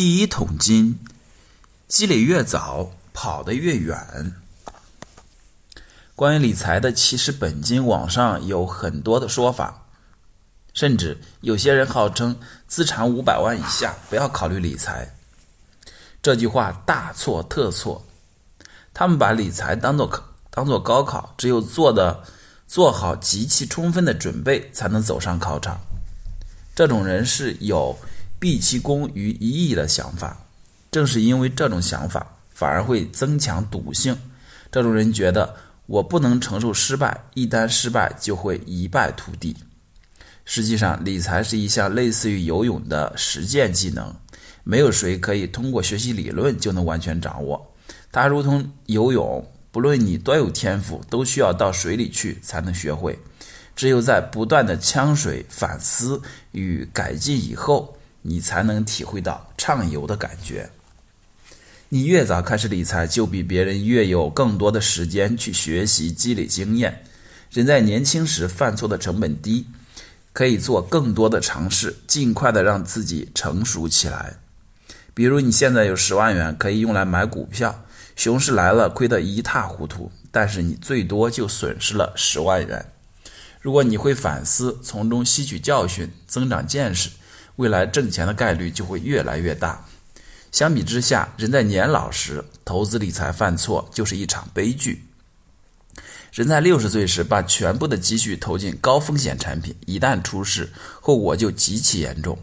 第一桶金，积累越早，跑得越远。关于理财的起始本金，网上有很多的说法，甚至有些人号称资产五百万以下不要考虑理财。这句话大错特错。他们把理财当做当做高考，只有做的做好极其充分的准备，才能走上考场。这种人是有。毕其功于一役的想法，正是因为这种想法，反而会增强赌性。这种人觉得我不能承受失败，一旦失败就会一败涂地。实际上，理财是一项类似于游泳的实践技能，没有谁可以通过学习理论就能完全掌握。它如同游泳，不论你多有天赋，都需要到水里去才能学会。只有在不断的呛水、反思与改进以后。你才能体会到畅游的感觉。你越早开始理财，就比别人越有更多的时间去学习、积累经验。人在年轻时犯错的成本低，可以做更多的尝试，尽快的让自己成熟起来。比如你现在有十万元，可以用来买股票，熊市来了亏得一塌糊涂，但是你最多就损失了十万元。如果你会反思，从中吸取教训，增长见识。未来挣钱的概率就会越来越大。相比之下，人在年老时投资理财犯错就是一场悲剧。人在六十岁时把全部的积蓄投进高风险产品，一旦出事，后果就极其严重。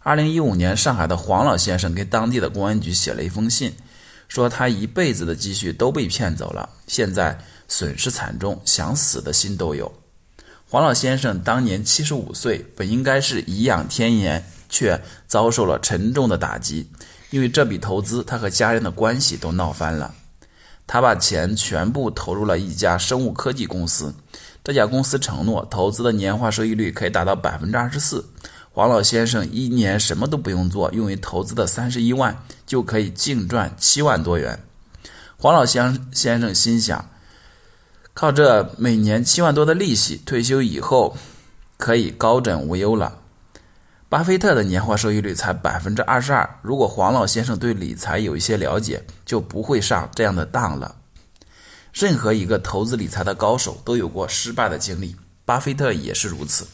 二零一五年，上海的黄老先生给当地的公安局写了一封信，说他一辈子的积蓄都被骗走了，现在损失惨重，想死的心都有。黄老先生当年七十五岁，本应该是颐养天年，却遭受了沉重的打击。因为这笔投资，他和家人的关系都闹翻了。他把钱全部投入了一家生物科技公司，这家公司承诺投资的年化收益率可以达到百分之二十四。黄老先生一年什么都不用做，用于投资的三十一万就可以净赚七万多元。黄老先先生心想。靠这每年七万多的利息，退休以后可以高枕无忧了。巴菲特的年化收益率才百分之二十二。如果黄老先生对理财有一些了解，就不会上这样的当了。任何一个投资理财的高手都有过失败的经历，巴菲特也是如此。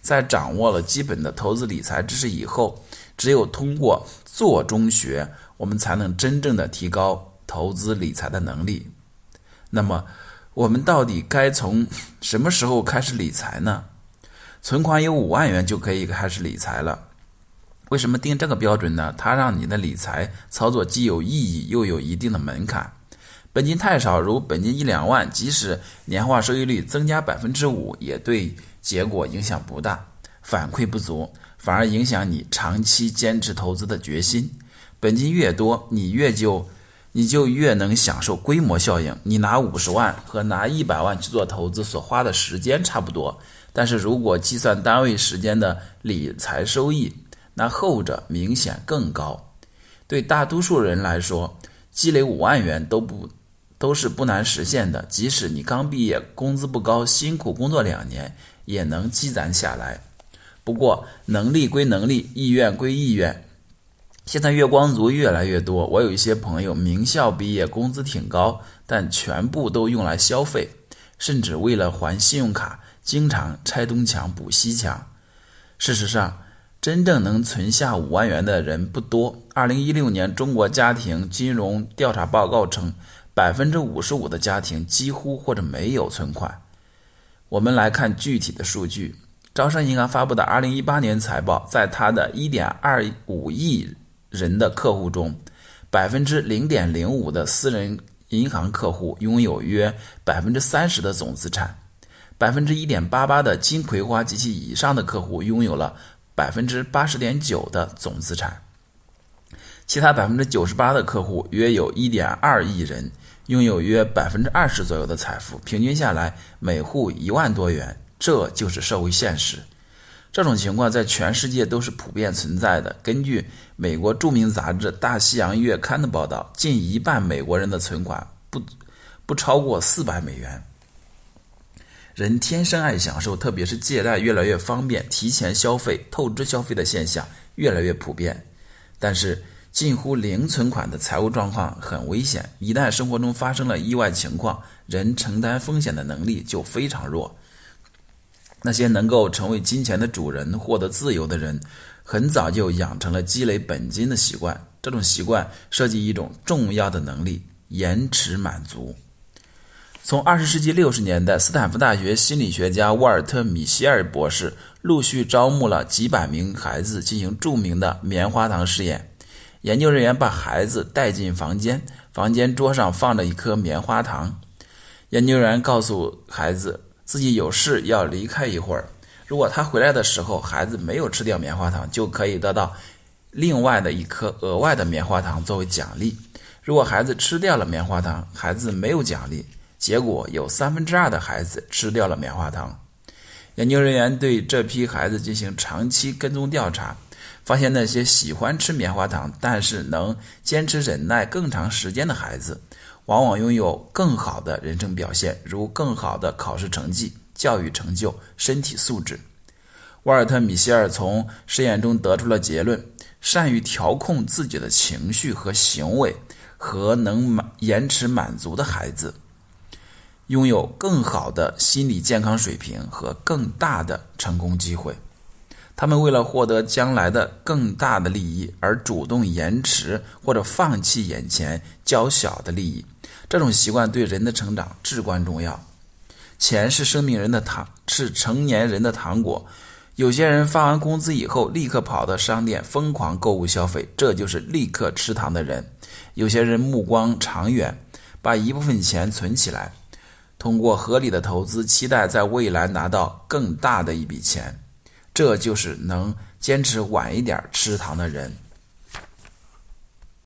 在掌握了基本的投资理财知识以后，只有通过做中学，我们才能真正的提高投资理财的能力。那么，我们到底该从什么时候开始理财呢？存款有五万元就可以开始理财了。为什么定这个标准呢？它让你的理财操作既有意义又有一定的门槛。本金太少，如本金一两万，即使年化收益率增加百分之五，也对结果影响不大。反馈不足，反而影响你长期坚持投资的决心。本金越多，你越就。你就越能享受规模效应。你拿五十万和拿一百万去做投资所花的时间差不多，但是如果计算单位时间的理财收益，那后者明显更高。对大多数人来说，积累五万元都不都是不难实现的。即使你刚毕业，工资不高，辛苦工作两年，也能积攒下来。不过能力归能力，意愿归意愿。现在月光族越来越多，我有一些朋友名校毕业，工资挺高，但全部都用来消费，甚至为了还信用卡，经常拆东墙补西墙。事实上，真正能存下五万元的人不多。二零一六年中国家庭金融调查报告称，百分之五十五的家庭几乎或者没有存款。我们来看具体的数据：招商银行发布的二零一八年财报，在它的一点二五亿。人的客户中，百分之零点零五的私人银行客户拥有约百分之三十的总资产，百分之一点八八的金葵花及其以上的客户拥有了百分之八十点九的总资产，其他百分之九十八的客户约有一点二亿人，拥有约百分之二十左右的财富，平均下来每户一万多元，这就是社会现实。这种情况在全世界都是普遍存在的。根据美国著名杂志《大西洋月刊》的报道，近一半美国人的存款不不超过四百美元。人天生爱享受，特别是借贷越来越方便，提前消费、透支消费的现象越来越普遍。但是，近乎零存款的财务状况很危险。一旦生活中发生了意外情况，人承担风险的能力就非常弱。那些能够成为金钱的主人、获得自由的人，很早就养成了积累本金的习惯。这种习惯涉及一种重要的能力——延迟满足。从二十世纪六十年代，斯坦福大学心理学家沃尔特·米歇尔博士陆续招募了几百名孩子进行著名的棉花糖实验。研究人员把孩子带进房间，房间桌上放着一颗棉花糖。研究人员告诉孩子自己有事要离开一会儿，如果他回来的时候孩子没有吃掉棉花糖，就可以得到另外的一颗额外的棉花糖作为奖励。如果孩子吃掉了棉花糖，孩子没有奖励。结果有三分之二的孩子吃掉了棉花糖。研究人员对这批孩子进行长期跟踪调查，发现那些喜欢吃棉花糖，但是能坚持忍耐更长时间的孩子，往往拥有更好的人生表现，如更好的考试成绩、教育成就、身体素质。沃尔特·米歇尔从实验中得出了结论：善于调控自己的情绪和行为和能满延迟满足的孩子。拥有更好的心理健康水平和更大的成功机会，他们为了获得将来的更大的利益而主动延迟或者放弃眼前较小的利益。这种习惯对人的成长至关重要。钱是生命人的糖，是成年人的糖果。有些人发完工资以后，立刻跑到商店疯狂购物消费，这就是立刻吃糖的人。有些人目光长远，把一部分钱存起来。通过合理的投资，期待在未来拿到更大的一笔钱，这就是能坚持晚一点吃糖的人。